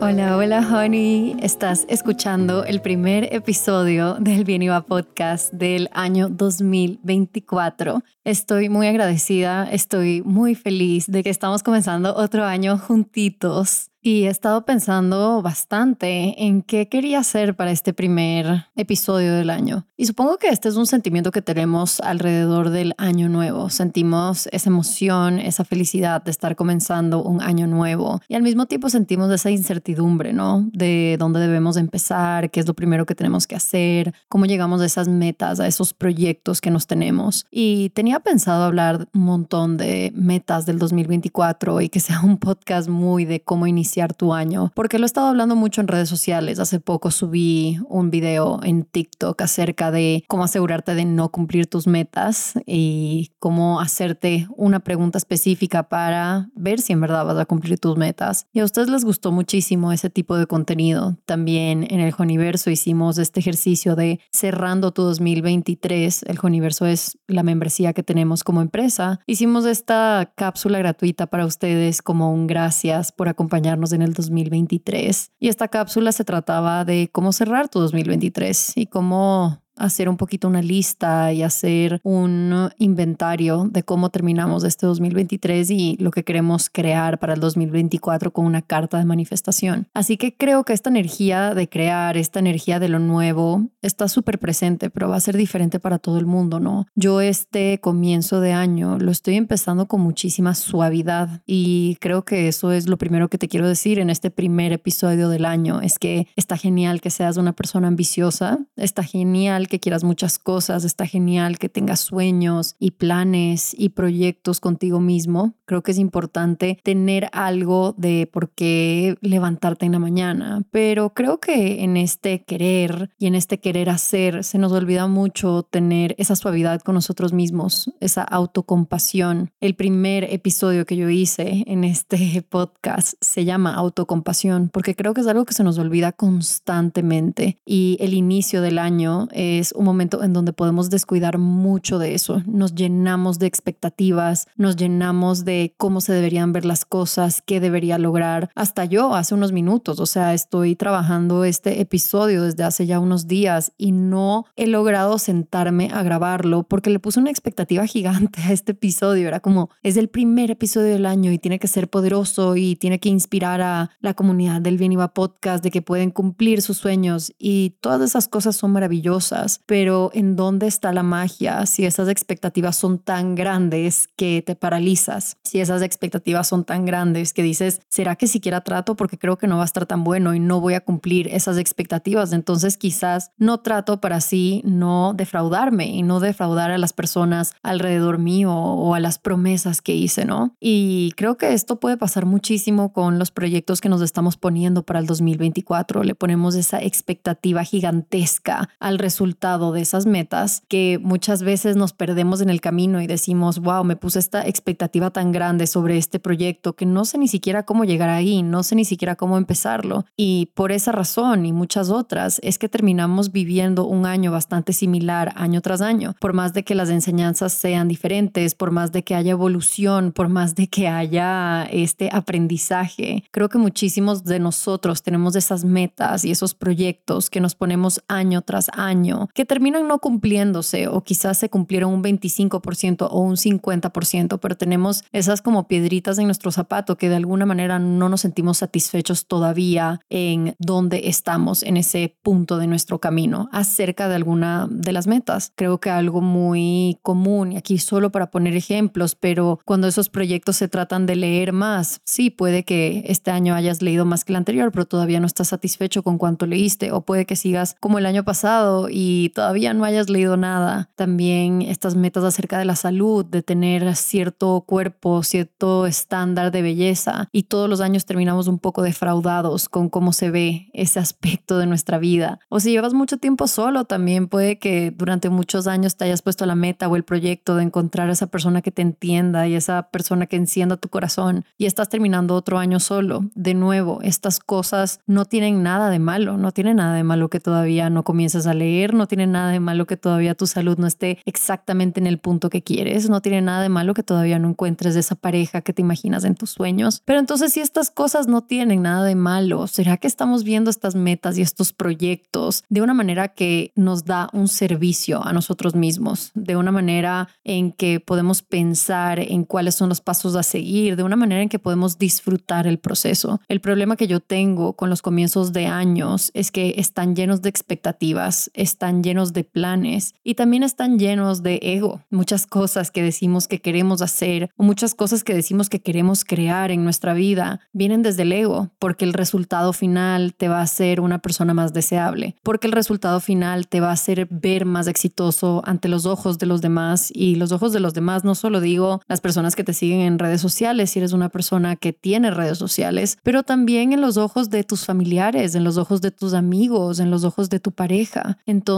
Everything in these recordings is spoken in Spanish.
Hola, hola, honey. Estás escuchando el primer episodio del Bien Iba Podcast del año 2024. Estoy muy agradecida, estoy muy feliz de que estamos comenzando otro año juntitos y he estado pensando bastante en qué quería hacer para este primer episodio del año. Y supongo que este es un sentimiento que tenemos alrededor del año nuevo. Sentimos esa emoción, esa felicidad de estar comenzando un año nuevo. Y al mismo tiempo sentimos esa incertidumbre, ¿no? De dónde debemos empezar, qué es lo primero que tenemos que hacer, cómo llegamos a esas metas, a esos proyectos que nos tenemos. Y tenía pensado hablar un montón de metas del 2024 y que sea un podcast muy de cómo iniciar tu año, porque lo he estado hablando mucho en redes sociales. Hace poco subí un video en TikTok acerca de cómo asegurarte de no cumplir tus metas y cómo hacerte una pregunta específica para ver si en verdad vas a cumplir tus metas. Y a ustedes les gustó muchísimo ese tipo de contenido. También en el Joniverso hicimos este ejercicio de cerrando tu 2023. El Joniverso es la membresía que tenemos como empresa. Hicimos esta cápsula gratuita para ustedes como un gracias por acompañarnos en el 2023. Y esta cápsula se trataba de cómo cerrar tu 2023 y cómo hacer un poquito una lista y hacer un inventario de cómo terminamos este 2023 y lo que queremos crear para el 2024 con una carta de manifestación. Así que creo que esta energía de crear, esta energía de lo nuevo está súper presente, pero va a ser diferente para todo el mundo, ¿no? Yo este comienzo de año lo estoy empezando con muchísima suavidad y creo que eso es lo primero que te quiero decir en este primer episodio del año, es que está genial que seas una persona ambiciosa, está genial que quieras muchas cosas, está genial que tengas sueños y planes y proyectos contigo mismo. Creo que es importante tener algo de por qué levantarte en la mañana, pero creo que en este querer y en este querer hacer se nos olvida mucho tener esa suavidad con nosotros mismos, esa autocompasión. El primer episodio que yo hice en este podcast se llama autocompasión porque creo que es algo que se nos olvida constantemente y el inicio del año es un momento en donde podemos descuidar mucho de eso. Nos llenamos de expectativas, nos llenamos de cómo se deberían ver las cosas, qué debería lograr. Hasta yo hace unos minutos, o sea, estoy trabajando este episodio desde hace ya unos días y no he logrado sentarme a grabarlo porque le puse una expectativa gigante a este episodio. Era como, es el primer episodio del año y tiene que ser poderoso y tiene que inspirar a la comunidad del Bien Iba Podcast de que pueden cumplir sus sueños y todas esas cosas son maravillosas pero ¿en dónde está la magia si esas expectativas son tan grandes que te paralizas? Si esas expectativas son tan grandes que dices, ¿será que siquiera trato porque creo que no va a estar tan bueno y no voy a cumplir esas expectativas? Entonces quizás no trato para así no defraudarme y no defraudar a las personas alrededor mío o a las promesas que hice, ¿no? Y creo que esto puede pasar muchísimo con los proyectos que nos estamos poniendo para el 2024. Le ponemos esa expectativa gigantesca al resultado de esas metas que muchas veces nos perdemos en el camino y decimos, wow, me puse esta expectativa tan grande sobre este proyecto que no sé ni siquiera cómo llegar ahí, no sé ni siquiera cómo empezarlo. Y por esa razón y muchas otras es que terminamos viviendo un año bastante similar año tras año, por más de que las enseñanzas sean diferentes, por más de que haya evolución, por más de que haya este aprendizaje. Creo que muchísimos de nosotros tenemos esas metas y esos proyectos que nos ponemos año tras año que terminan no cumpliéndose o quizás se cumplieron un 25% o un 50%, pero tenemos esas como piedritas en nuestro zapato que de alguna manera no nos sentimos satisfechos todavía en dónde estamos en ese punto de nuestro camino acerca de alguna de las metas. Creo que algo muy común, y aquí solo para poner ejemplos, pero cuando esos proyectos se tratan de leer más, sí, puede que este año hayas leído más que el anterior, pero todavía no estás satisfecho con cuánto leíste, o puede que sigas como el año pasado y todavía no hayas leído nada, también estas metas acerca de la salud, de tener cierto cuerpo, cierto estándar de belleza y todos los años terminamos un poco defraudados con cómo se ve ese aspecto de nuestra vida. O si llevas mucho tiempo solo, también puede que durante muchos años te hayas puesto la meta o el proyecto de encontrar a esa persona que te entienda y esa persona que encienda tu corazón y estás terminando otro año solo. De nuevo, estas cosas no tienen nada de malo, no tienen nada de malo que todavía no comiences a leer, no tiene nada de malo que todavía tu salud no esté exactamente en el punto que quieres, no tiene nada de malo que todavía no encuentres esa pareja que te imaginas en tus sueños. Pero entonces si estas cosas no tienen nada de malo, ¿será que estamos viendo estas metas y estos proyectos de una manera que nos da un servicio a nosotros mismos, de una manera en que podemos pensar en cuáles son los pasos a seguir, de una manera en que podemos disfrutar el proceso? El problema que yo tengo con los comienzos de años es que están llenos de expectativas, llenos de planes y también están llenos de ego. Muchas cosas que decimos que queremos hacer o muchas cosas que decimos que queremos crear en nuestra vida vienen desde el ego, porque el resultado final te va a hacer una persona más deseable, porque el resultado final te va a hacer ver más exitoso ante los ojos de los demás y los ojos de los demás no solo digo las personas que te siguen en redes sociales, si eres una persona que tiene redes sociales, pero también en los ojos de tus familiares, en los ojos de tus amigos, en los ojos de tu pareja. Entonces,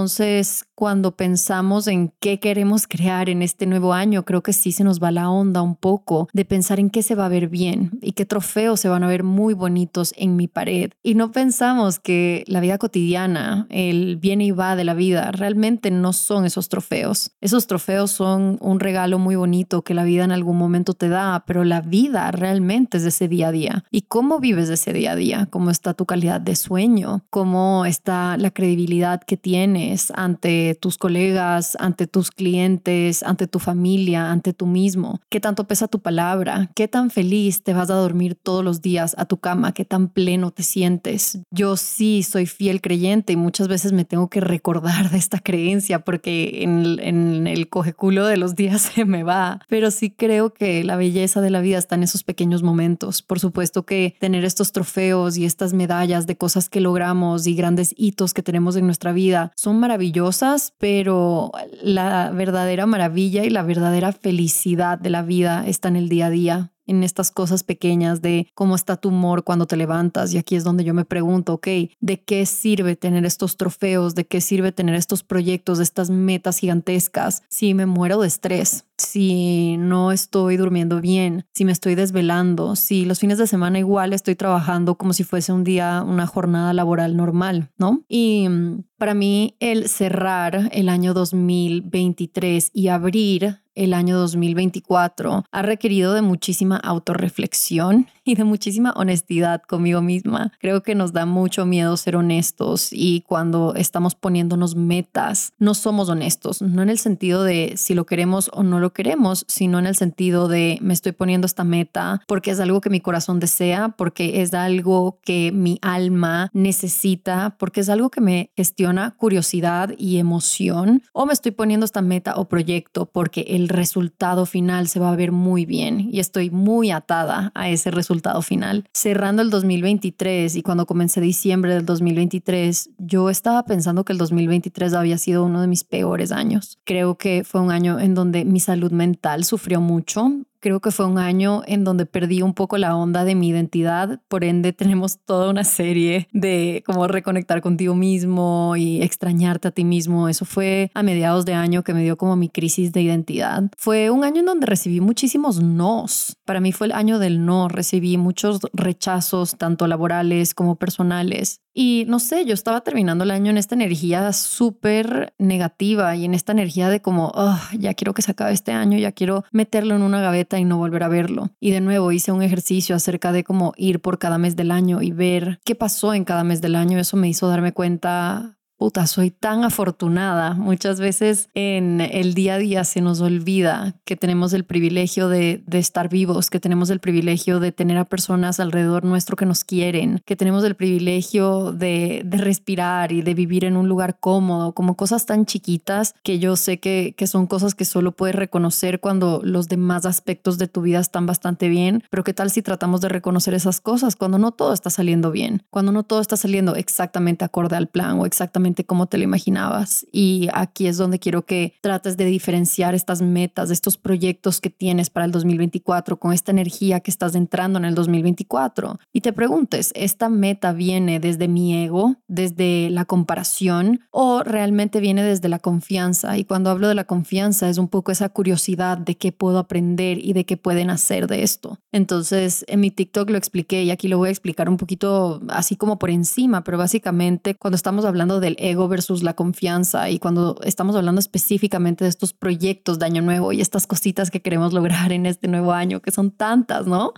cuando pensamos en qué queremos crear en este nuevo año, creo que sí se nos va la onda un poco de pensar en qué se va a ver bien y qué trofeos se van a ver muy bonitos en mi pared. Y no pensamos que la vida cotidiana, el bien y va de la vida, realmente no son esos trofeos. Esos trofeos son un regalo muy bonito que la vida en algún momento te da, pero la vida realmente es de ese día a día. ¿Y cómo vives ese día a día? ¿Cómo está tu calidad de sueño? ¿Cómo está la credibilidad que tienes ante tus colegas, ante tus clientes, ante tu familia, ante tú mismo? ¿Qué tanto pesa tu palabra? ¿Qué tan feliz te vas a dormir todos los días a tu cama? ¿Qué tan pleno te sientes? Yo sí soy fiel creyente y muchas veces me tengo que recordar de esta creencia porque en, el cojeculo de los días se me va, pero sí creo que la belleza de la vida está en esos pequeños momentos. Por supuesto que tener estos trofeos y estas medallas de cosas que logramos y grandes hitos que tenemos en nuestra vida son maravillosas pero la verdadera maravilla y la verdadera felicidad de la vida está en el día a día, en estas cosas pequeñas de cómo está tu humor cuando te levantas. Y aquí es donde yo me pregunto, ok, ¿de qué sirve tener estos trofeos? ¿De qué sirve tener estos proyectos, estas metas gigantescas si me muero de estrés? si no estoy durmiendo bien, si me estoy desvelando, si los fines de semana igual estoy trabajando como si fuese un día, una jornada laboral normal, ¿no? Y mm, para mí el cerrar el año 2023 y abrir el año 2024 ha requerido de muchísima autorreflexión y de muchísima honestidad conmigo misma. Creo que nos da mucho miedo ser honestos y cuando estamos poniéndonos metas, no somos honestos, no en el sentido de si lo queremos o no lo queremos, sino en el sentido de me estoy poniendo esta meta porque es algo que mi corazón desea, porque es algo que mi alma necesita, porque es algo que me gestiona curiosidad y emoción, o me estoy poniendo esta meta o proyecto porque el resultado final se va a ver muy bien y estoy muy atada a ese resultado final. Cerrando el 2023 y cuando comencé diciembre del 2023, yo estaba pensando que el 2023 había sido uno de mis peores años. Creo que fue un año en donde mi salud mental sufrió mucho creo que fue un año en donde perdí un poco la onda de mi identidad, por ende tenemos toda una serie de cómo reconectar contigo mismo y extrañarte a ti mismo. Eso fue a mediados de año que me dio como mi crisis de identidad. Fue un año en donde recibí muchísimos nos. Para mí fue el año del no, recibí muchos rechazos, tanto laborales como personales. Y no sé, yo estaba terminando el año en esta energía súper negativa y en esta energía de como, ya quiero que se acabe este año, ya quiero meterlo en una gaveta y no volver a verlo. Y de nuevo hice un ejercicio acerca de cómo ir por cada mes del año y ver qué pasó en cada mes del año. Eso me hizo darme cuenta puta, soy tan afortunada. Muchas veces en el día a día se nos olvida que tenemos el privilegio de, estar vivos, que tenemos el privilegio de tener a personas alrededor nuestro que nos quieren, que tenemos el privilegio de, respirar y de vivir en un lugar cómodo, como cosas tan chiquitas que yo sé que, que son cosas que solo puedes reconocer cuando los demás aspectos de tu vida están bastante bien. Pero ¿qué tal si tratamos de reconocer esas cosas cuando no todo está saliendo bien, cuando no todo está saliendo exactamente acorde al plan o exactamente como te lo imaginabas. Y aquí es donde quiero que trates de diferenciar estas metas, estos proyectos que tienes para el 2024 con esta energía que estás entrando en el 2024. Y te preguntes, ¿esta meta viene desde mi ego, desde la comparación o realmente viene desde la confianza? Y cuando hablo de la confianza es un poco esa curiosidad de qué puedo aprender y de qué pueden hacer de esto. Entonces, en mi TikTok lo expliqué y aquí lo voy a explicar un poquito así como por encima, pero básicamente cuando estamos hablando del ego versus la confianza y cuando estamos hablando específicamente de estos proyectos de año nuevo y estas cositas que queremos lograr en este nuevo año, que son tantas, ¿no?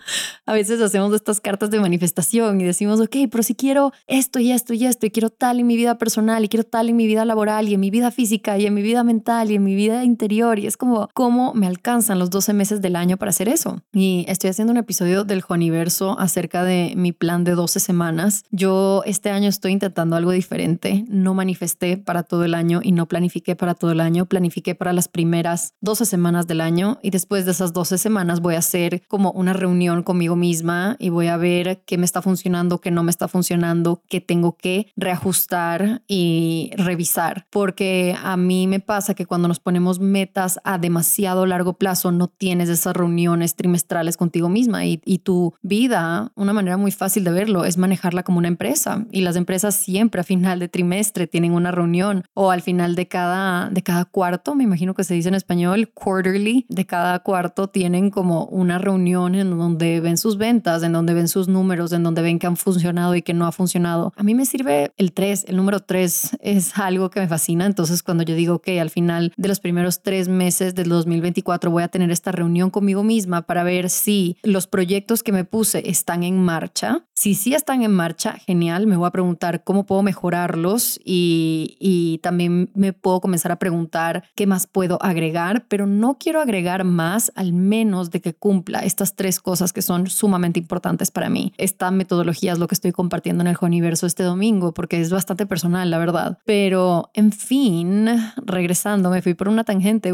A veces hacemos estas cartas de manifestación y decimos, ok, pero si quiero esto y esto y esto y quiero tal en mi vida personal y quiero tal en mi vida laboral y en mi vida física y en mi vida mental y en mi vida interior y es como, ¿cómo me alcanzan los 12 meses del año para hacer eso? Y estoy haciendo un episodio del Joniverso acerca de mi plan de 12 semanas. Yo este año estoy intentando algo diferente. No manifesté para todo el año y no planifiqué para todo el año. Planifiqué para las primeras 12 semanas del año y después de esas 12 semanas voy a hacer como una reunión conmigo misma y voy a ver qué me está funcionando, qué no me está funcionando, qué tengo que reajustar y revisar. Porque a mí me pasa que cuando nos ponemos metas a demasiado largo plazo no tienes esas reuniones trimestrales contigo misma y, y tu vida, una manera muy fácil de verlo es manejarla como una empresa y las empresas siempre a final de trimestre tienen una reunión o al final de cada, de cada cuarto, me imagino que se dice en español, quarterly, de cada cuarto tienen como una reunión en donde ven sus ventas, en donde ven sus números, en donde ven que han funcionado y que no ha funcionado. A mí me sirve el 3, el número 3 es algo que me fascina, entonces cuando yo digo que al final de los primeros tres meses del 2024 voy a tener esta reunión conmigo misma para ver si los proyectos que me puse están en marcha, si sí están en marcha, genial, me voy a preguntar cómo puedo mejorarlos y, y, también me puedo comenzar a preguntar qué más puedo agregar, pero no quiero agregar más al menos de que cumpla estas tres cosas que son sumamente importantes para mí. Esta metodología es lo que estoy compartiendo en el Universo este domingo porque es bastante personal, la verdad. Pero, en fin, regresando, me fui por una tangente.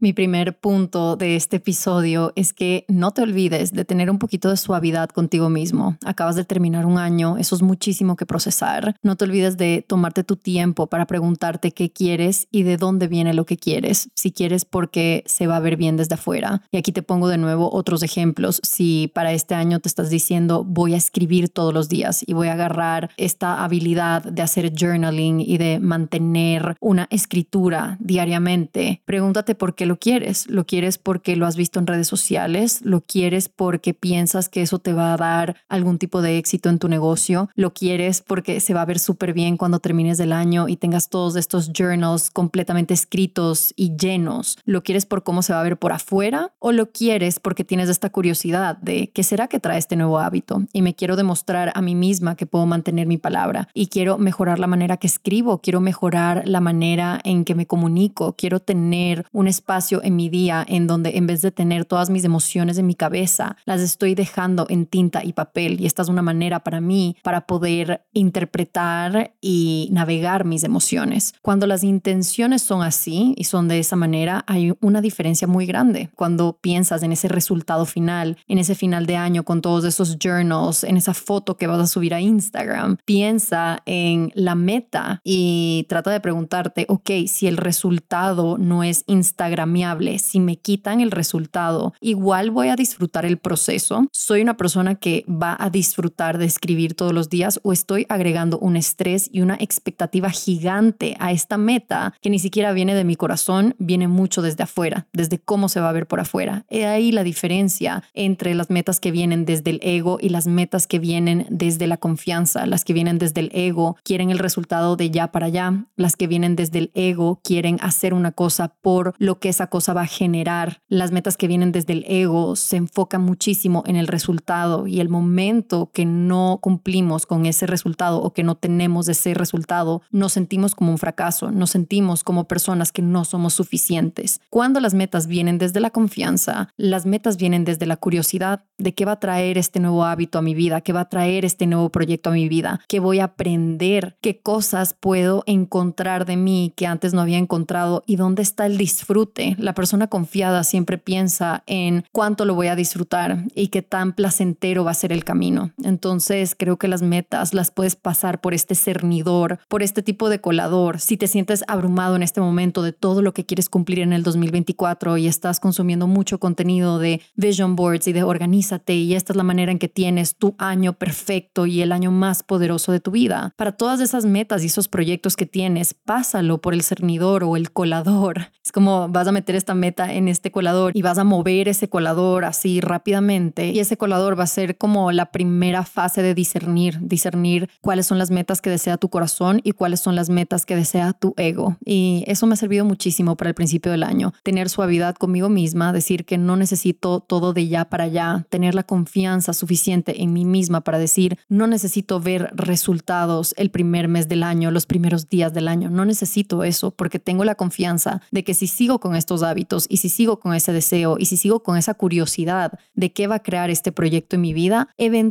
Mi primer punto de este episodio es que no te olvides de tener un poquito de suavidad contigo mismo. Acabas de terminar un año, eso es muchísimo que procesar. No te olvides de tomarte tu tiempo para preguntarte qué quieres y de dónde viene lo que quieres. Si quieres porque se va a ver bien desde afuera. Y aquí te pongo de nuevo otros ejemplos. Si para este año te estás diciendo voy a escribir todos los días y voy a agarrar esta habilidad de hacer journaling y de mantener una escritura diariamente, pregúntate por qué lo quieres. ¿Lo quieres porque lo has visto en redes sociales? ¿Lo quieres porque piensas que eso te va a dar algún tipo de éxito en tu negocio? ¿Lo quieres porque se va a ver súper bien cuando termines el año y tengas todos estos journals completamente escritos y llenos? ¿Lo quieres por cómo se va a ver por afuera? ¿O lo quieres porque tienes esta curiosidad de qué será que trae este nuevo hábito? Y me quiero demostrar a mí misma que puedo mantener mi palabra y quiero mejorar la manera que escribo, quiero mejorar la manera en que me comunico, quiero tener un espacio en mi día en donde en vez de tener todas mis emociones en mi cabeza, las estoy dejando en tinta y papel y esta es una manera para mí para poder interpretar y navegar mis emociones. Cuando las intenciones son así y son de esa manera, hay una diferencia muy grande. Cuando piensas en ese resultado final, en ese final de año con todos esos journals, en esa foto que vas a subir a Instagram, piensa en la meta y trata de preguntarte, ok, si el resultado no es instagramiable, si me quitan el resultado, igual voy a disfrutar el proceso. Soy una persona que va a disfrutar de escribir todos los días o estoy agregando un estrés y una expectativa gigante a esta meta que ni siquiera viene de mi corazón, viene mucho desde afuera, desde cómo se va a ver por afuera. He ahí la diferencia entre las metas que vienen desde el ego y las metas que vienen desde la confianza, las que vienen desde el ego quieren el resultado de ya para allá, las que vienen desde el ego quieren hacer una cosa por lo que esa cosa va a generar, las metas que vienen desde el ego se enfocan muchísimo en el resultado y el momento que no cumplimos con ese resultado o que no tenemos ese resultado, nos sentimos como un fracaso, nos sentimos como personas que no somos suficientes. Cuando las metas vienen desde la confianza, las metas vienen desde la curiosidad de qué va a traer este nuevo hábito a mi vida, qué va a traer este nuevo proyecto a mi vida, qué voy a aprender, qué cosas puedo encontrar de mí que antes no había encontrado y dónde está el disfrute. La persona confiada siempre piensa en cuánto lo voy a disfrutar y qué tan placentero va a ser el camino. Entonces creo que las metas las puedes pasar por este cernidor, por este tipo de colador. Si te sientes abrumado en este momento de todo lo que quieres cumplir en el 2024 y estás consumiendo mucho contenido de vision boards y de organízate y esta es la manera en que tienes tu año perfecto y el año más poderoso de tu vida. Para todas esas metas y esos proyectos que tienes, pásalo por el cernidor o el colador. Es como vas a meter esta meta en este colador y vas a mover ese colador así rápidamente y ese colador va a ser como la primera fase de discernir, discernir cuáles son las metas que desea tu corazón y cuáles son las metas que desea tu ego. Y eso me ha servido muchísimo para el principio del año. Tener suavidad conmigo misma, decir que no necesito todo de ya para allá, tener la confianza suficiente en mí misma para decir, no necesito ver resultados el primer mes del año, los primeros días del año. No necesito eso porque tengo la confianza de que si sigo con estos hábitos y si sigo con ese deseo y si sigo con esa curiosidad de qué va a crear este proyecto en mi vida, eventualmente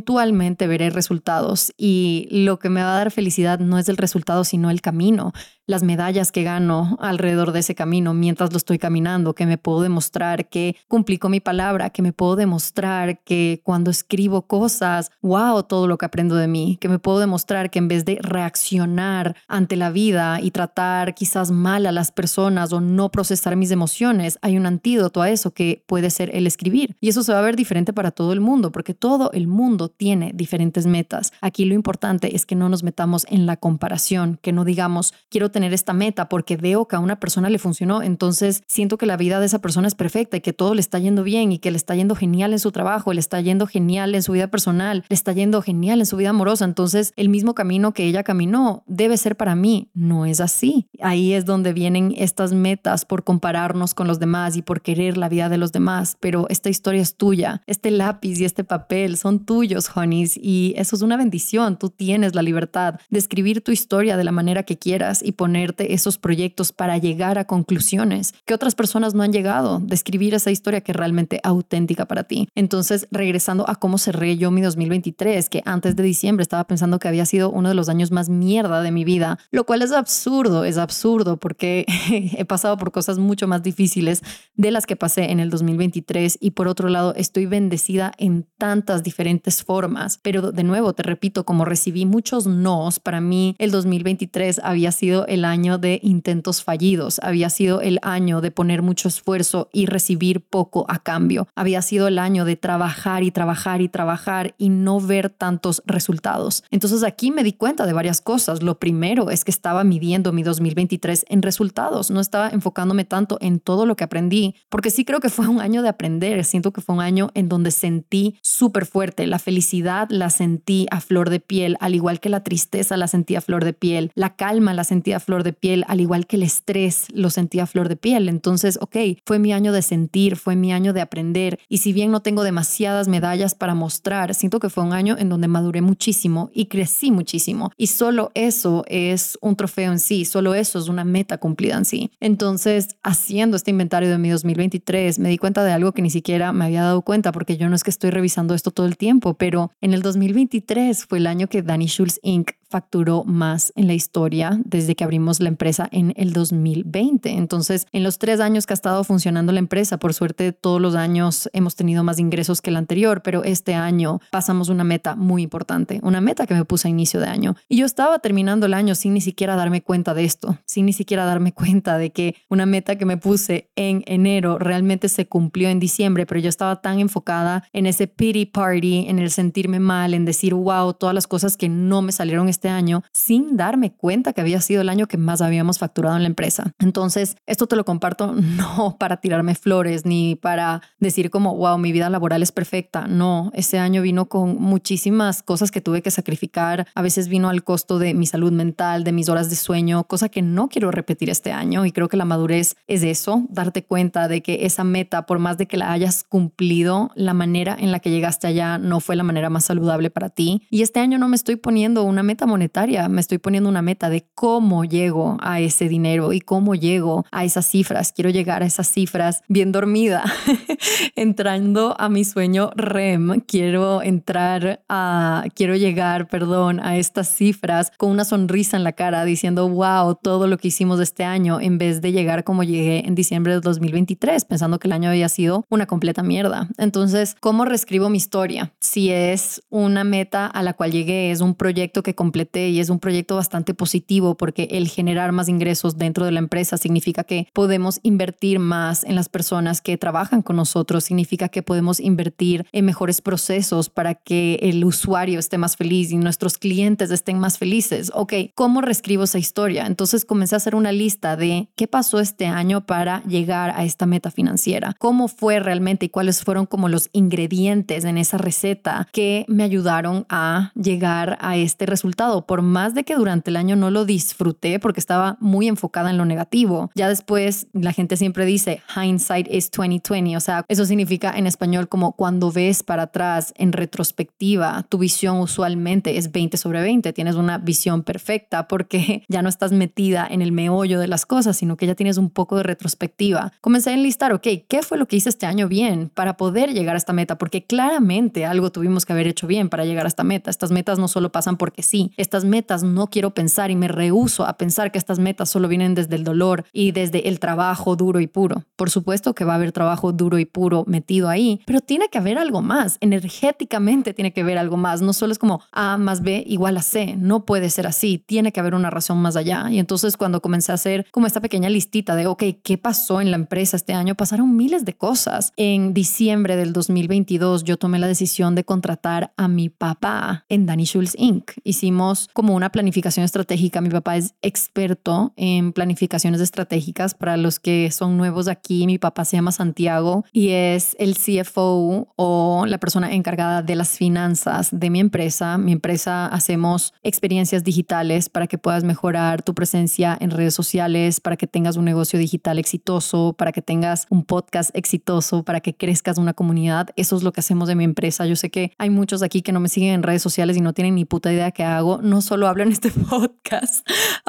veré resultados y lo que me va a dar felicidad no es el resultado, sino el camino las medallas que gano alrededor de ese camino mientras lo estoy caminando, que me puedo demostrar que cumplí con mi palabra, que me puedo demostrar que cuando escribo cosas, wow, todo lo que aprendo de mí, que me puedo demostrar que en vez de reaccionar ante la vida y tratar quizás mal a las personas o no procesar mis emociones, hay un antídoto a eso que puede ser el escribir. Y eso se va a ver diferente para todo el mundo, porque todo el mundo tiene diferentes metas. Aquí lo importante es que no nos metamos en la comparación, que no digamos, quiero tener tener esta meta porque veo que a una persona le funcionó, entonces siento que la vida de esa persona es perfecta y que todo le está yendo bien y que le está yendo genial en su trabajo, le está yendo genial en su vida personal, le está yendo genial en su vida amorosa, entonces el mismo camino que ella caminó debe ser para mí. No es así. Ahí es donde vienen estas metas por compararnos con los demás y por querer la vida de los demás, pero esta historia es tuya, este lápiz y este papel son tuyos, honeys, y eso es una bendición. Tú tienes la libertad de escribir tu historia de la manera que quieras y poner ponerte esos proyectos para llegar a conclusiones que otras personas no han llegado, describir esa historia que es realmente auténtica para ti. Entonces, regresando a cómo cerré yo mi 2023, que antes de diciembre estaba pensando que había sido uno de los años más mierda de mi vida, lo cual es absurdo, es absurdo porque he pasado por cosas mucho más difíciles de las que pasé en el 2023 y por otro lado estoy bendecida en tantas diferentes formas, pero de nuevo te repito, como recibí muchos nos, para mí el 2023 había sido el el año de intentos fallidos, había sido el año de poner mucho esfuerzo y recibir poco a cambio, había sido el año de trabajar y trabajar y trabajar y no ver tantos resultados. Entonces aquí me di cuenta de varias cosas. Lo primero es que estaba midiendo mi 2023 en resultados, no estaba enfocándome tanto en todo lo que aprendí, porque sí creo que fue un año de aprender, siento que fue un año en donde sentí súper fuerte, la felicidad la sentí a flor de piel, al igual que la tristeza la sentí a flor de piel, la calma la sentí a flor de piel, al igual que el estrés lo sentía a flor de piel. Entonces, ok, fue mi año de sentir, fue mi año de aprender. Y si bien no tengo demasiadas medallas para mostrar, siento que fue un año en donde maduré muchísimo y crecí muchísimo. Y solo eso es un trofeo en sí, solo eso es una meta cumplida en sí. Entonces, haciendo este inventario de mi 2023, me di cuenta de algo que ni siquiera me había dado cuenta, porque yo no es que estoy revisando esto todo el tiempo, pero en el 2023 fue el año que Danny Schulz Inc facturó más en la historia desde que abrimos la empresa en el 2020. Entonces, en los tres años que ha estado funcionando la empresa, por suerte todos los años hemos tenido más ingresos que el anterior, pero este año pasamos una meta muy importante, una meta que me puse a inicio de año. Y yo estaba terminando el año sin ni siquiera darme cuenta de esto, sin ni siquiera darme cuenta de que una meta que me puse en enero realmente se cumplió en diciembre, pero yo estaba tan enfocada en ese pity party, en el sentirme mal, en decir, wow, todas las cosas que no me salieron este año sin darme cuenta que había sido el año que más habíamos facturado en la empresa. Entonces, esto te lo comparto no para tirarme flores ni para decir como, wow, mi vida laboral es perfecta. No, ese año vino con muchísimas cosas que tuve que sacrificar. A veces vino al costo de mi salud mental, de mis horas de sueño, cosa que no quiero repetir este año. Y creo que la madurez es eso, darte cuenta de que esa meta, por más de que la hayas cumplido, la manera en la que llegaste allá no fue la manera más saludable para ti. Y este año no me estoy poniendo una meta monetaria, me estoy poniendo una meta de cómo llego a ese dinero y cómo llego a esas cifras. Quiero llegar a esas cifras bien dormida, entrando a mi sueño REM. Quiero entrar a, quiero llegar, perdón, a estas cifras con una sonrisa en la cara diciendo, wow, todo lo que hicimos este año, en vez de llegar como llegué en diciembre de 2023, pensando que el año había sido una completa mierda. Entonces, ¿cómo reescribo mi historia? Si es una meta a la cual llegué, es un proyecto que completé y es un proyecto bastante positivo porque el generar más ingresos dentro de la empresa significa que podemos invertir más en las personas que trabajan con nosotros, significa que podemos invertir en mejores procesos para que el usuario esté más feliz y nuestros clientes estén más felices. Ok, ¿cómo reescribo esa historia? Entonces comencé a hacer una lista de qué pasó este año para llegar a esta meta financiera, cómo fue realmente y cuáles fueron como los ingredientes en esa receta que me ayudaron a llegar a este resultado por más de que durante el año no lo disfruté porque estaba muy enfocada en lo negativo. Ya después la gente siempre dice hindsight is 2020, o sea, eso significa en español como cuando ves para atrás en retrospectiva, tu visión usualmente es 20 sobre 20, tienes una visión perfecta porque ya no estás metida en el meollo de las cosas, sino que ya tienes un poco de retrospectiva. Comencé a enlistar, ok, ¿qué fue lo que hice este año bien para poder llegar a esta meta? Porque claramente algo tuvimos que haber hecho bien para llegar a esta meta. Estas metas no solo pasan porque sí, estas metas no quiero pensar y me rehuso a pensar que estas metas solo vienen desde el dolor y desde el trabajo duro y puro. Por supuesto que va a haber trabajo duro y puro metido ahí, pero tiene que haber algo más. Energéticamente tiene que haber algo más. No solo es como A más B igual a C. No puede ser así. Tiene que haber una razón más allá. Y entonces cuando comencé a hacer como esta pequeña listita de, ok, ¿qué pasó en la empresa este año? Pasaron miles de cosas. En diciembre del 2022 yo tomé la decisión de contratar a mi papá en Danny Schulz Inc. Hicimos como una planificación estratégica. Mi papá es experto en planificaciones estratégicas. Para los que son nuevos aquí, mi papá se llama Santiago y es el CFO o la persona encargada de las finanzas de mi empresa. Mi empresa hacemos experiencias digitales para que puedas mejorar tu presencia en redes sociales, para que tengas un negocio digital exitoso, para que tengas un podcast exitoso, para que crezcas una comunidad. Eso es lo que hacemos de mi empresa. Yo sé que hay muchos aquí que no me siguen en redes sociales y no tienen ni puta idea qué hago. No solo hablo en este podcast,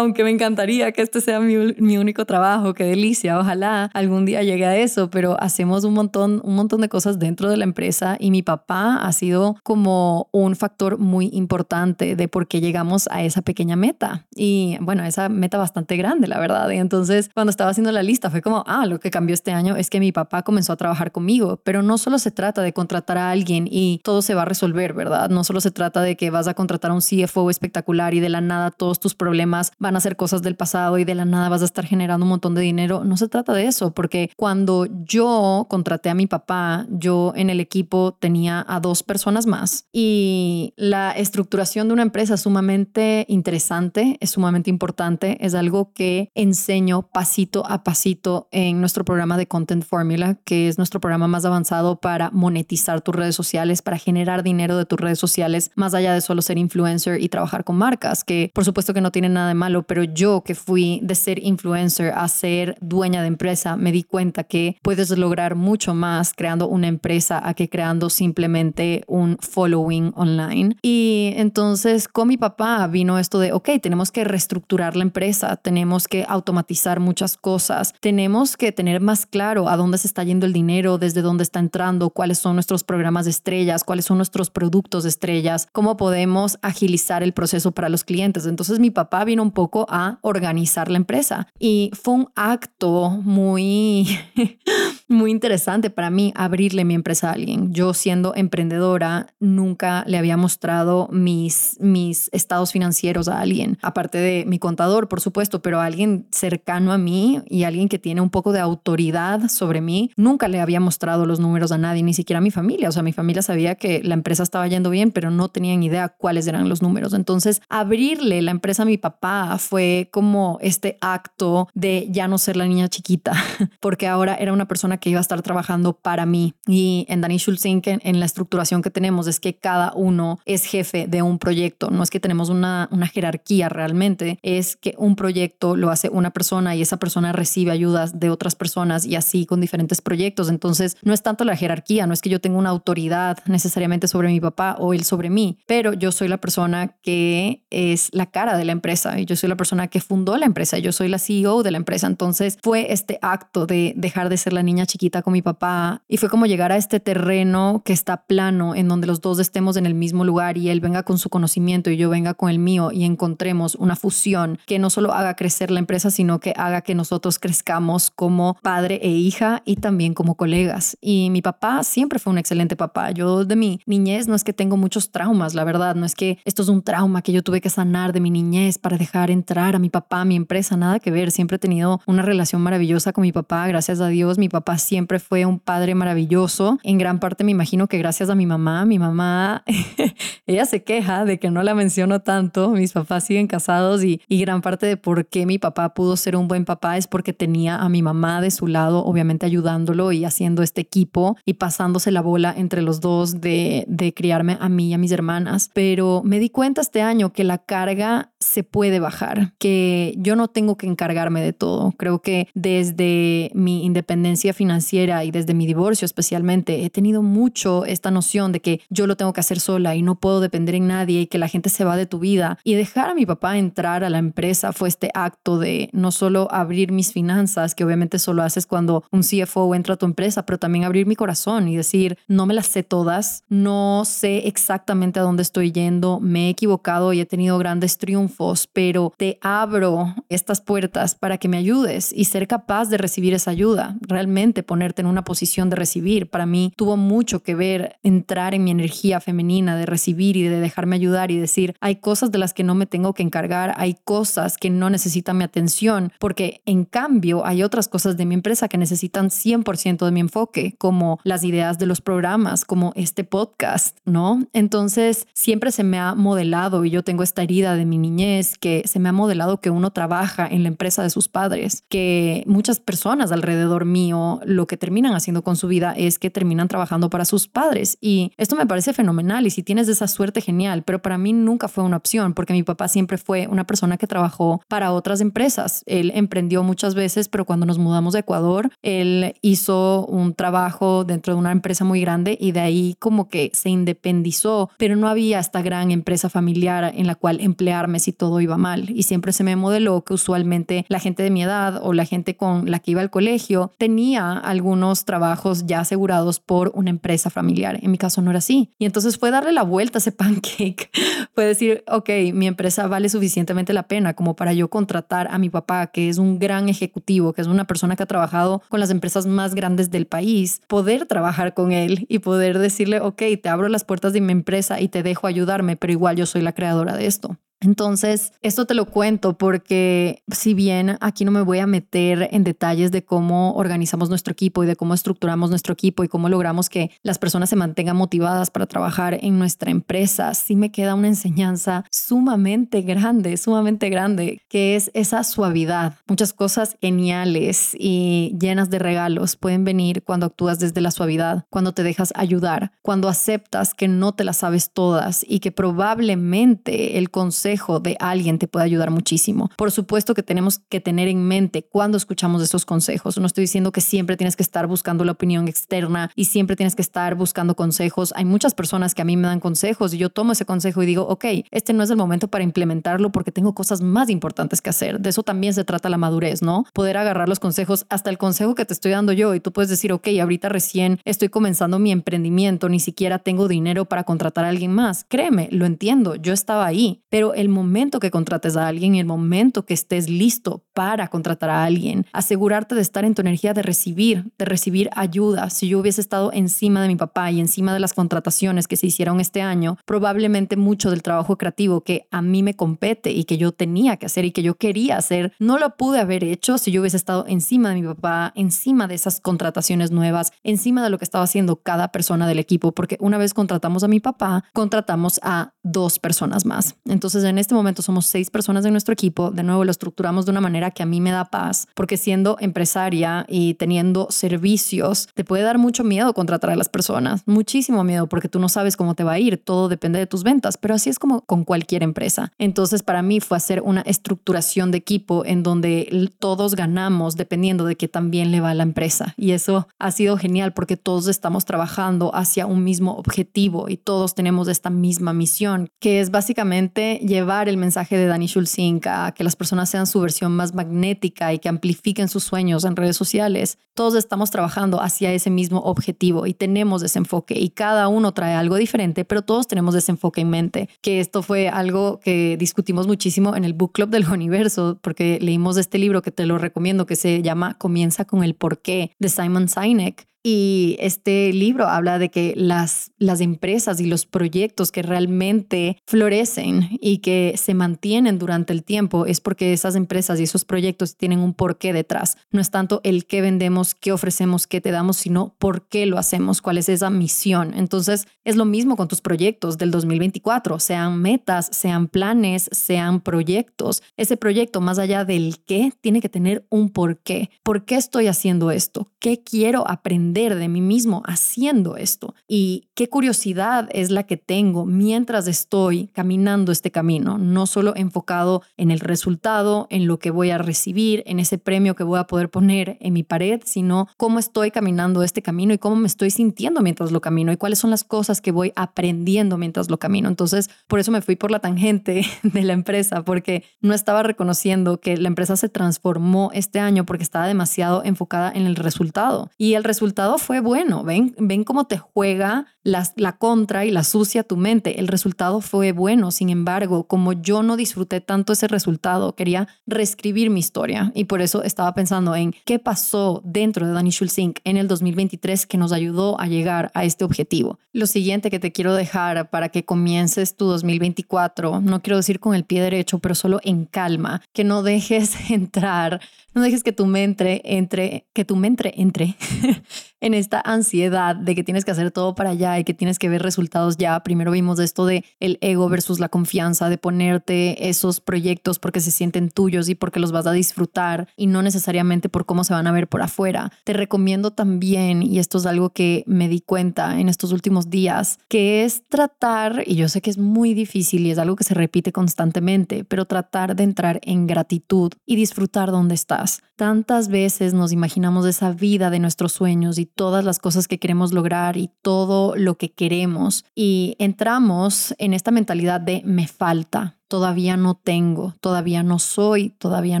aunque me encantaría que este sea mi, mi único trabajo. Qué delicia. Ojalá algún día llegue a eso, pero hacemos un montón, un montón de cosas dentro de la empresa y mi papá ha sido como un factor muy importante de por qué llegamos a esa pequeña meta. Y bueno, esa meta bastante grande, la verdad. Y entonces cuando estaba haciendo la lista fue como, ah, lo que cambió este año es que mi papá comenzó a trabajar conmigo, pero no solo se trata de contratar a alguien y todo se va a resolver, ¿verdad? No solo se trata de que vas a contratar a un CFO espectacular y de la nada todos tus problemas van a ser cosas del pasado y de la nada vas a estar generando un montón de dinero. No se trata de eso, porque cuando yo contraté a mi papá, yo en el equipo tenía a dos personas más y la estructuración de una empresa es sumamente interesante, es sumamente importante, es algo que enseño pasito a pasito en nuestro programa de Content Formula, que es nuestro programa más avanzado para monetizar tus redes sociales, para generar dinero de tus redes sociales, más allá de solo ser influencer y trabajar con marcas, que por supuesto que no tiene nada de malo, pero yo que fui de ser influencer a ser dueña de empresa, me di cuenta que puedes lograr mucho más creando una empresa a que creando simplemente un following online. Y entonces con mi papá vino esto de, ok, tenemos que reestructurar la empresa, tenemos que automatizar muchas cosas, tenemos que tener más claro a dónde se está yendo el dinero, desde dónde está entrando, cuáles son nuestros programas de estrellas, cuáles son nuestros productos de estrellas, cómo podemos agilizar el proceso para los clientes. Entonces mi papá vino un poco a organizar la empresa y fue un acto muy, muy interesante para mí abrirle mi empresa a alguien. Yo siendo emprendedora nunca le había mostrado mis, mis estados financieros a alguien, aparte de mi contador, por supuesto, pero a alguien cercano a mí y alguien que tiene un poco de autoridad sobre mí. Nunca le había mostrado los números a nadie, ni siquiera a mi familia. O sea, mi familia sabía que la empresa estaba yendo bien, pero no tenían idea cuáles eran los números. Entonces, abrirle la empresa a mi papá fue como este acto de ya no ser la niña chiquita, porque ahora era una persona que iba a estar trabajando para mí. Y en Danny Schulzink, en la estructuración que tenemos, es que cada uno es jefe de un proyecto. No es que tenemos una, una jerarquía realmente, es que un proyecto lo hace una persona y esa persona recibe ayudas de otras personas y así con diferentes proyectos. Entonces, no es tanto la jerarquía, no es que yo tenga una autoridad necesariamente sobre mi papá o él sobre mí, pero yo soy la persona que es la cara de la empresa y yo soy la persona que fundó la empresa, yo soy la CEO de la empresa. Entonces, fue este acto de dejar de ser la niña chiquita con mi papá y fue como llegar a este terreno que está plano, en donde los dos estemos en el mismo lugar y él venga con su conocimiento y yo venga con el mío y encontremos una fusión que no solo haga crecer la empresa, sino que haga que nosotros crezcamos como padre e hija y también como colegas. Y mi papá siempre fue un excelente papá. Yo de mi niñez no es que tengo muchos traumas, la verdad, no es que esto es un trauma que yo tuve que sanar de mi niñez para dejar entrar a mi papá a mi empresa, nada que ver. Siempre he tenido una relación maravillosa con mi papá, gracias a Dios. Mi papá siempre fue un padre maravilloso. En gran parte me imagino que gracias a mi mamá, mi mamá, ella se queja de que no la menciono tanto. Mis papás siguen casados y, y gran parte de por qué mi papá pudo ser un buen papá es porque tenía a mi mamá de su lado, obviamente ayudándolo y haciendo este equipo y pasándose la bola entre los dos de, de criarme a mí y a mis hermanas. Pero me di cuenta este año que la carga se puede bajar, que yo no tengo que encargarme de todo. Creo que desde mi independencia financiera y desde mi divorcio especialmente, he tenido mucho esta noción de que yo lo tengo que hacer sola y no puedo depender en nadie y que la gente se va de tu vida. Y dejar a mi papá entrar a la empresa fue este acto de no solo abrir mis finanzas, que obviamente solo haces cuando un CFO entra a tu empresa, pero también abrir mi corazón y decir, no me las sé todas, no sé exactamente a dónde estoy yendo, me he equivocado y he tenido grandes triunfos, pero te abro estas puertas para que me ayudes y ser capaz de recibir esa ayuda, realmente ponerte en una posición de recibir. Para mí tuvo mucho que ver entrar en mi energía femenina de recibir y de dejarme ayudar y decir, hay cosas de las que no me tengo que encargar, hay cosas que no necesitan mi atención, porque en cambio hay otras cosas de mi empresa que necesitan 100% de mi enfoque, como las ideas de los programas, como este podcast, ¿no? Entonces, siempre se me ha modelado y yo tengo esta herida de mi niñez que se me ha modelado que uno trabaja en la empresa de sus padres, que muchas personas alrededor mío lo que terminan haciendo con su vida es que terminan trabajando para sus padres y esto me parece fenomenal y si tienes esa suerte genial, pero para mí nunca fue una opción porque mi papá siempre fue una persona que trabajó para otras empresas. Él emprendió muchas veces, pero cuando nos mudamos de Ecuador, él hizo un trabajo dentro de una empresa muy grande y de ahí como que se independizó, pero no había esta gran empresa familiar en la cual emplearme si todo iba mal. Y siempre se me modeló que usualmente la gente de mi edad o la gente con la que iba al colegio tenía algunos trabajos ya asegurados por una empresa familiar. En mi caso no era así. Y entonces fue darle la vuelta a ese pancake. fue decir, ok, mi empresa vale suficientemente la pena como para yo contratar a mi papá, que es un gran ejecutivo, que es una persona que ha trabajado con las empresas más grandes del país, poder trabajar con él y poder decirle, ok, te abro las puertas de mi empresa y te dejo ayudarme, pero igual yo soy la creadora de esto. Entonces, esto te lo cuento porque si bien aquí no me voy a meter en detalles de cómo organizamos nuestro equipo y de cómo estructuramos nuestro equipo y cómo logramos que las personas se mantengan motivadas para trabajar en nuestra empresa, sí me queda una enseñanza sumamente grande, sumamente grande, que es esa suavidad. Muchas cosas geniales y llenas de regalos pueden venir cuando actúas desde la suavidad, cuando te dejas ayudar, cuando aceptas que no te las sabes todas y que probablemente el consejo de alguien te puede ayudar muchísimo. Por supuesto que tenemos que tener en mente cuando escuchamos esos consejos. No estoy diciendo que siempre tienes que estar buscando la opinión externa y siempre tienes que estar buscando consejos. Hay muchas personas que a mí me dan consejos y yo tomo ese consejo y digo, ok, este no es el momento para implementarlo porque tengo cosas más importantes que hacer. De eso también se trata la madurez, ¿no? Poder agarrar los consejos, hasta el consejo que te estoy dando yo y tú puedes decir, ok, ahorita recién estoy comenzando mi emprendimiento, ni siquiera tengo dinero para contratar a alguien más. Créeme, lo entiendo, yo estaba ahí, pero el momento que contrates a alguien el momento que estés listo para contratar a alguien, asegurarte de estar en tu energía de recibir, de recibir ayuda. Si yo hubiese estado encima de mi papá y encima de las contrataciones que se hicieron este año, probablemente mucho del trabajo creativo que a mí me compete y que yo tenía que hacer y que yo quería hacer, no lo pude haber hecho si yo hubiese estado encima de mi papá, encima de esas contrataciones nuevas, encima de lo que estaba haciendo cada persona del equipo, porque una vez contratamos a mi papá, contratamos a dos personas más. Entonces, en este momento somos seis personas de nuestro equipo. De nuevo, lo estructuramos de una manera que a mí me da paz, porque siendo empresaria y teniendo servicios, te puede dar mucho miedo contratar a las personas, muchísimo miedo, porque tú no sabes cómo te va a ir, todo depende de tus ventas, pero así es como con cualquier empresa. Entonces, para mí fue hacer una estructuración de equipo en donde todos ganamos dependiendo de qué también le va a la empresa. Y eso ha sido genial porque todos estamos trabajando hacia un mismo objetivo y todos tenemos esta misma misión, que es básicamente llevar el mensaje de Danny Schulzink a que las personas sean su versión más magnética y que amplifiquen sus sueños en redes sociales, todos estamos trabajando hacia ese mismo objetivo y tenemos ese enfoque y cada uno trae algo diferente, pero todos tenemos ese enfoque en mente, que esto fue algo que discutimos muchísimo en el Book Club del Universo, porque leímos este libro que te lo recomiendo, que se llama Comienza con el porqué de Simon Sinek y este libro habla de que las, las empresas y los proyectos que realmente florecen y que se mantienen durante el tiempo es porque esas empresas y esos proyectos tienen un porqué detrás. No es tanto el qué vendemos, qué ofrecemos, qué te damos, sino por qué lo hacemos, cuál es esa misión. Entonces, es lo mismo con tus proyectos del 2024, sean metas, sean planes, sean proyectos. Ese proyecto, más allá del qué, tiene que tener un porqué. ¿Por qué estoy haciendo esto? ¿Qué quiero aprender? De mí mismo haciendo esto. Y qué curiosidad es la que tengo mientras estoy caminando este camino, no solo enfocado en el resultado, en lo que voy a recibir, en ese premio que voy a poder poner en mi pared, sino cómo estoy caminando este camino y cómo me estoy sintiendo mientras lo camino y cuáles son las cosas que voy aprendiendo mientras lo camino. Entonces, por eso me fui por la tangente de la empresa, porque no estaba reconociendo que la empresa se transformó este año porque estaba demasiado enfocada en el resultado. Y el resultado fue bueno. Ven, ven cómo te juega la, la contra y la sucia tu mente. El resultado fue bueno. Sin embargo, como yo no disfruté tanto ese resultado, quería reescribir mi historia. Y por eso estaba pensando en qué pasó dentro de Danny Schulzink en el 2023 que nos ayudó a llegar a este objetivo. Lo siguiente que te quiero dejar para que comiences tu 2024, no quiero decir con el pie derecho, pero solo en calma, que no dejes entrar no dejes que tu mente entre, que tu mente entre en esta ansiedad de que tienes que hacer todo para allá y que tienes que ver resultados ya. Primero vimos esto de el ego versus la confianza, de ponerte esos proyectos porque se sienten tuyos y porque los vas a disfrutar y no necesariamente por cómo se van a ver por afuera. Te recomiendo también, y esto es algo que me di cuenta en estos últimos días, que es tratar, y yo sé que es muy difícil y es algo que se repite constantemente, pero tratar de entrar en gratitud y disfrutar donde estás Tantas veces nos imaginamos esa vida de nuestros sueños y todas las cosas que queremos lograr y todo lo que queremos y entramos en esta mentalidad de me falta, todavía no tengo, todavía no soy, todavía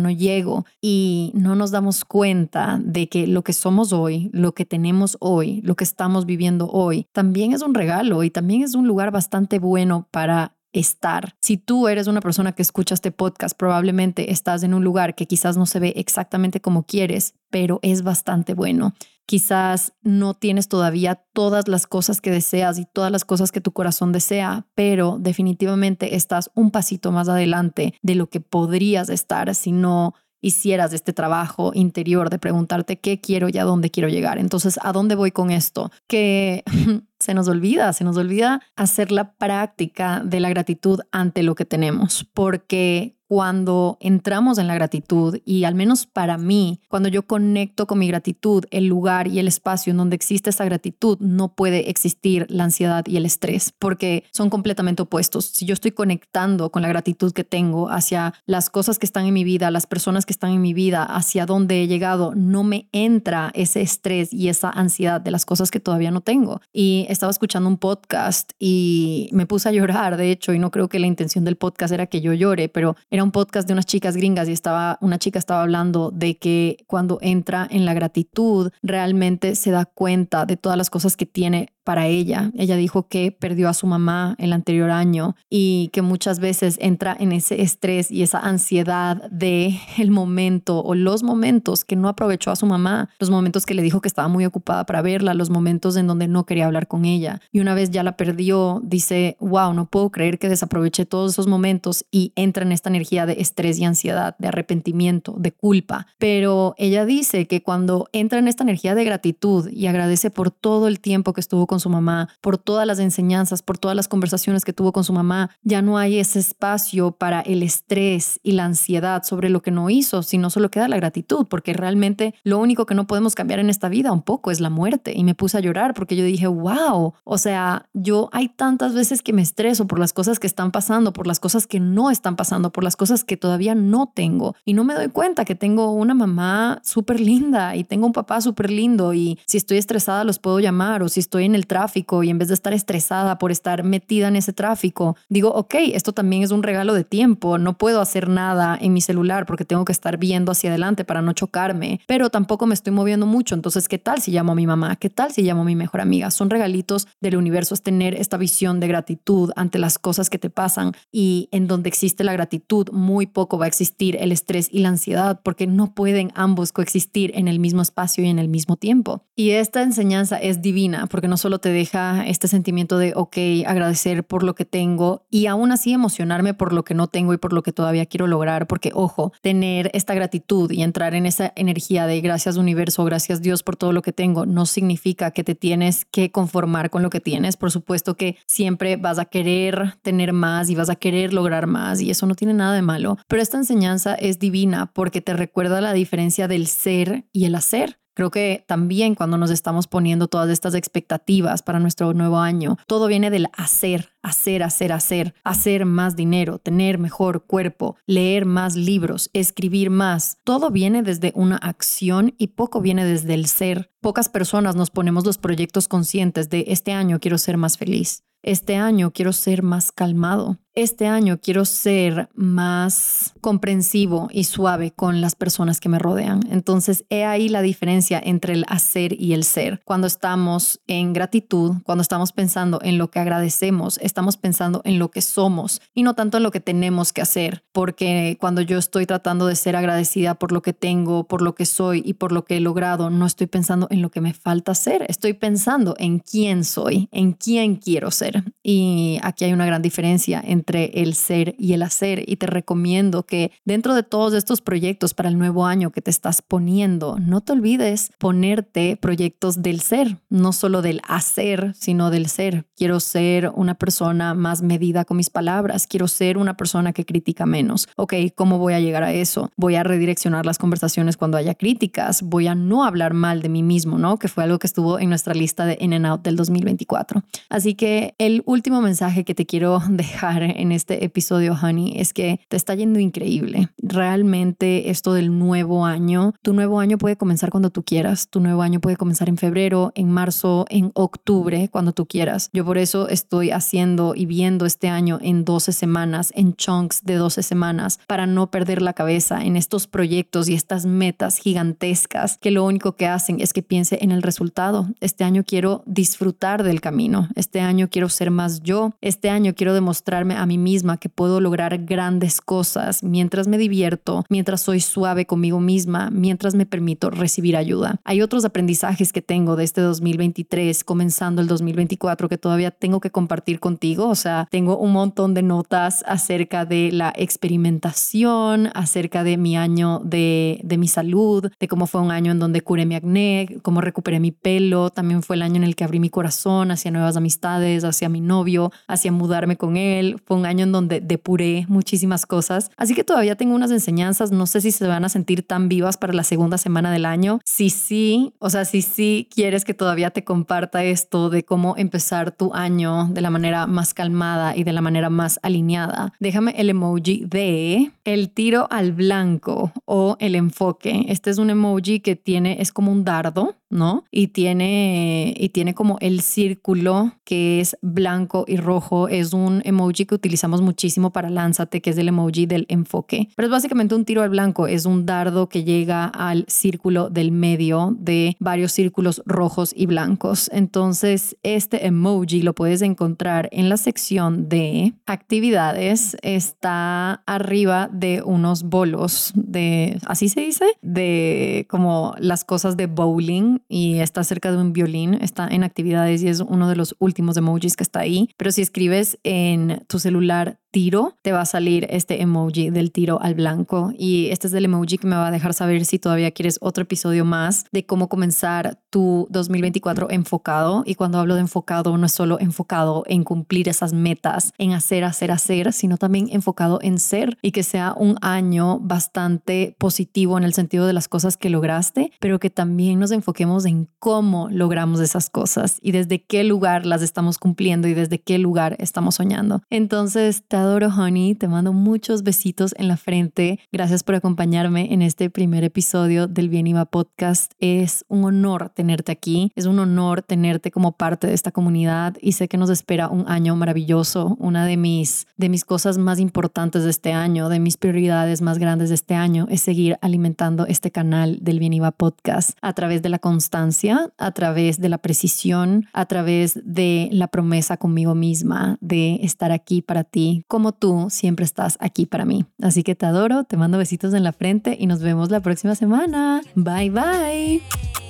no llego y no nos damos cuenta de que lo que somos hoy, lo que tenemos hoy, lo que estamos viviendo hoy, también es un regalo y también es un lugar bastante bueno para estar. Si tú eres una persona que escucha este podcast, probablemente estás en un lugar que quizás no se ve exactamente como quieres, pero es bastante bueno. Quizás no tienes todavía todas las cosas que deseas y todas las cosas que tu corazón desea, pero definitivamente estás un pasito más adelante de lo que podrías estar si no hicieras este trabajo interior de preguntarte qué quiero y a dónde quiero llegar. Entonces, ¿a dónde voy con esto? Que se nos olvida, se nos olvida hacer la práctica de la gratitud ante lo que tenemos, porque cuando entramos en la gratitud y al menos para mí, cuando yo conecto con mi gratitud, el lugar y el espacio en donde existe esa gratitud, no puede existir la ansiedad y el estrés porque son completamente opuestos. Si yo estoy conectando con la gratitud que tengo hacia las cosas que están en mi vida, las personas que están en mi vida, hacia dónde he llegado, no me entra ese estrés y esa ansiedad de las cosas que todavía no tengo. Y estaba escuchando un podcast y me puse a llorar, de hecho, y no creo que la intención del podcast era que yo llore, pero era un podcast de unas chicas gringas y estaba, una chica estaba hablando de que cuando entra en la gratitud, realmente se da cuenta de todas las cosas que tiene para ella. Ella dijo que perdió a su mamá el anterior año y que muchas veces entra en ese estrés y esa ansiedad de el momento o los momentos que no aprovechó a su mamá, los momentos que le dijo que estaba muy ocupada para verla, los momentos en donde no quería hablar con ella. Y una vez ya la perdió, dice, wow, no puedo creer que desaproveché todos esos momentos y entra en esta energía de estrés y ansiedad, de arrepentimiento, de culpa. Pero ella dice que cuando entra en esta energía de gratitud y agradece por todo el tiempo que estuvo con su mamá, por todas las enseñanzas, por todas las conversaciones que tuvo con su mamá, ya no hay ese espacio para el estrés y la ansiedad sobre lo que no hizo, sino solo queda la gratitud, porque realmente lo único que no podemos cambiar en esta vida un poco es la muerte. Y me puse a llorar porque yo dije, wow, o sea, yo hay tantas veces que me estreso por las cosas que están pasando, por las cosas que no están pasando, por las cosas que todavía no tengo. Y no me doy cuenta que tengo una mamá súper linda y tengo un papá súper lindo y si estoy estresada los puedo llamar o si estoy en el tráfico y en vez de estar estresada por estar metida en ese tráfico, digo, ok, esto también es un regalo de tiempo, no puedo hacer nada en mi celular porque tengo que estar viendo hacia adelante para no chocarme, pero tampoco me estoy moviendo mucho, entonces, ¿qué tal si llamo a mi mamá? ¿Qué tal si llamo a mi mejor amiga? Son regalitos del universo, es tener esta visión de gratitud ante las cosas que te pasan y en donde existe la gratitud, muy poco va a existir el estrés y la ansiedad porque no pueden ambos coexistir en el mismo espacio y en el mismo tiempo. Y esta enseñanza es divina porque no solo te deja este sentimiento de, ok, agradecer por lo que tengo y aún así emocionarme por lo que no tengo y por lo que todavía quiero lograr, porque ojo, tener esta gratitud y entrar en esa energía de gracias universo, gracias Dios por todo lo que tengo, no significa que te tienes que conformar con lo que tienes. Por supuesto que siempre vas a querer tener más y vas a querer lograr más y eso no tiene nada de malo, pero esta enseñanza es divina porque te recuerda la diferencia del ser y el hacer. Creo que también cuando nos estamos poniendo todas estas expectativas para nuestro nuevo año, todo viene del hacer, hacer, hacer, hacer, hacer más dinero, tener mejor cuerpo, leer más libros, escribir más. Todo viene desde una acción y poco viene desde el ser. Pocas personas nos ponemos los proyectos conscientes de este año quiero ser más feliz. Este año quiero ser más calmado este año quiero ser más comprensivo y suave con las personas que me rodean. Entonces, he ahí la diferencia entre el hacer y el ser. Cuando estamos en gratitud, cuando estamos pensando en lo que agradecemos, estamos pensando en lo que somos y no tanto en lo que tenemos que hacer, porque cuando yo estoy tratando de ser agradecida por lo que tengo, por lo que soy y por lo que he logrado, no estoy pensando en lo que me falta ser, estoy pensando en quién soy, en quién quiero ser. Y aquí hay una gran diferencia entre el ser y el hacer y te recomiendo que dentro de todos estos proyectos para el nuevo año que te estás poniendo, no te olvides ponerte proyectos del ser, no solo del hacer, sino del ser. Quiero ser una persona más medida con mis palabras, quiero ser una persona que critica menos. Ok, ¿cómo voy a llegar a eso? Voy a redireccionar las conversaciones cuando haya críticas, voy a no hablar mal de mí mismo, ¿no? Que fue algo que estuvo en nuestra lista de In and Out del 2024. Así que el último mensaje que te quiero dejar en este episodio, Honey, es que te está yendo increíble. Realmente esto del nuevo año, tu nuevo año puede comenzar cuando tú quieras. Tu nuevo año puede comenzar en febrero, en marzo, en octubre, cuando tú quieras. Yo por eso estoy haciendo y viendo este año en 12 semanas, en chunks de 12 semanas, para no perder la cabeza en estos proyectos y estas metas gigantescas que lo único que hacen es que piense en el resultado. Este año quiero disfrutar del camino. Este año ser más yo. Este año quiero demostrarme a mí misma que puedo lograr grandes cosas mientras me divierto, mientras soy suave conmigo misma, mientras me permito recibir ayuda. Hay otros aprendizajes que tengo de este 2023, comenzando el 2024, que todavía tengo que compartir contigo. O sea, tengo un montón de notas acerca de la experimentación, acerca de mi año de, de mi salud, de cómo fue un año en donde curé mi acné, cómo recuperé mi pelo. También fue el año en el que abrí mi corazón hacia nuevas amistades, hacia mi novio, hacia mudarme con él. Fue un año en donde depuré muchísimas cosas. Así que todavía tengo unas enseñanzas, no sé si se van a sentir tan vivas para la segunda semana del año. Si sí, o sea, si sí quieres que todavía te comparta esto de cómo empezar tu año de la manera más calmada y de la manera más alineada, déjame el emoji de el tiro al blanco o el enfoque. Este es un emoji que tiene, es como un dardo, ¿no? Y tiene, y tiene como el círculo que es blanco y rojo. Es un emoji que utilizamos muchísimo para Lánzate, que es el emoji del enfoque. Pero es básicamente un tiro al blanco. Es un dardo que llega al círculo del medio de varios círculos rojos y blancos. Entonces, este emoji lo puedes encontrar en la sección de actividades. Está arriba de unos bolos de, así se dice, de como las cosas de bowling y está cerca de un violín, está en actividades y es uno de los últimos emojis que está ahí. Pero si escribes en tu celular tiro, te va a salir este emoji del tiro al blanco. Y este es el emoji que me va a dejar saber si todavía quieres otro episodio más de cómo comenzar tu 2024 enfocado. Y cuando hablo de enfocado, no es solo enfocado en cumplir esas metas, en hacer, hacer, hacer, sino también enfocado en ser y que sea un año bastante positivo en el sentido de las cosas que lograste, pero que también nos enfoquemos en cómo logramos esas cosas y desde qué lugar las estamos cumpliendo y desde qué lugar estamos soñando. Entonces, te adoro, honey. Te mando muchos besitos en la frente. Gracias por acompañarme en este primer episodio del Bien Iba Podcast. Es un honor tenerte aquí. Es un honor tenerte como parte de esta comunidad y sé que nos espera un año maravilloso. Una de mis, de mis cosas más importantes de este año, de mis prioridades más grandes de este año, es seguir alimentando este canal del Bien Iba Podcast a través de la constancia, a través de la precisión, a través de la promesa conmigo misma de estar aquí para ti como tú siempre estás aquí para mí. Así que te adoro, te mando besitos en la frente y nos vemos la próxima semana. Bye bye.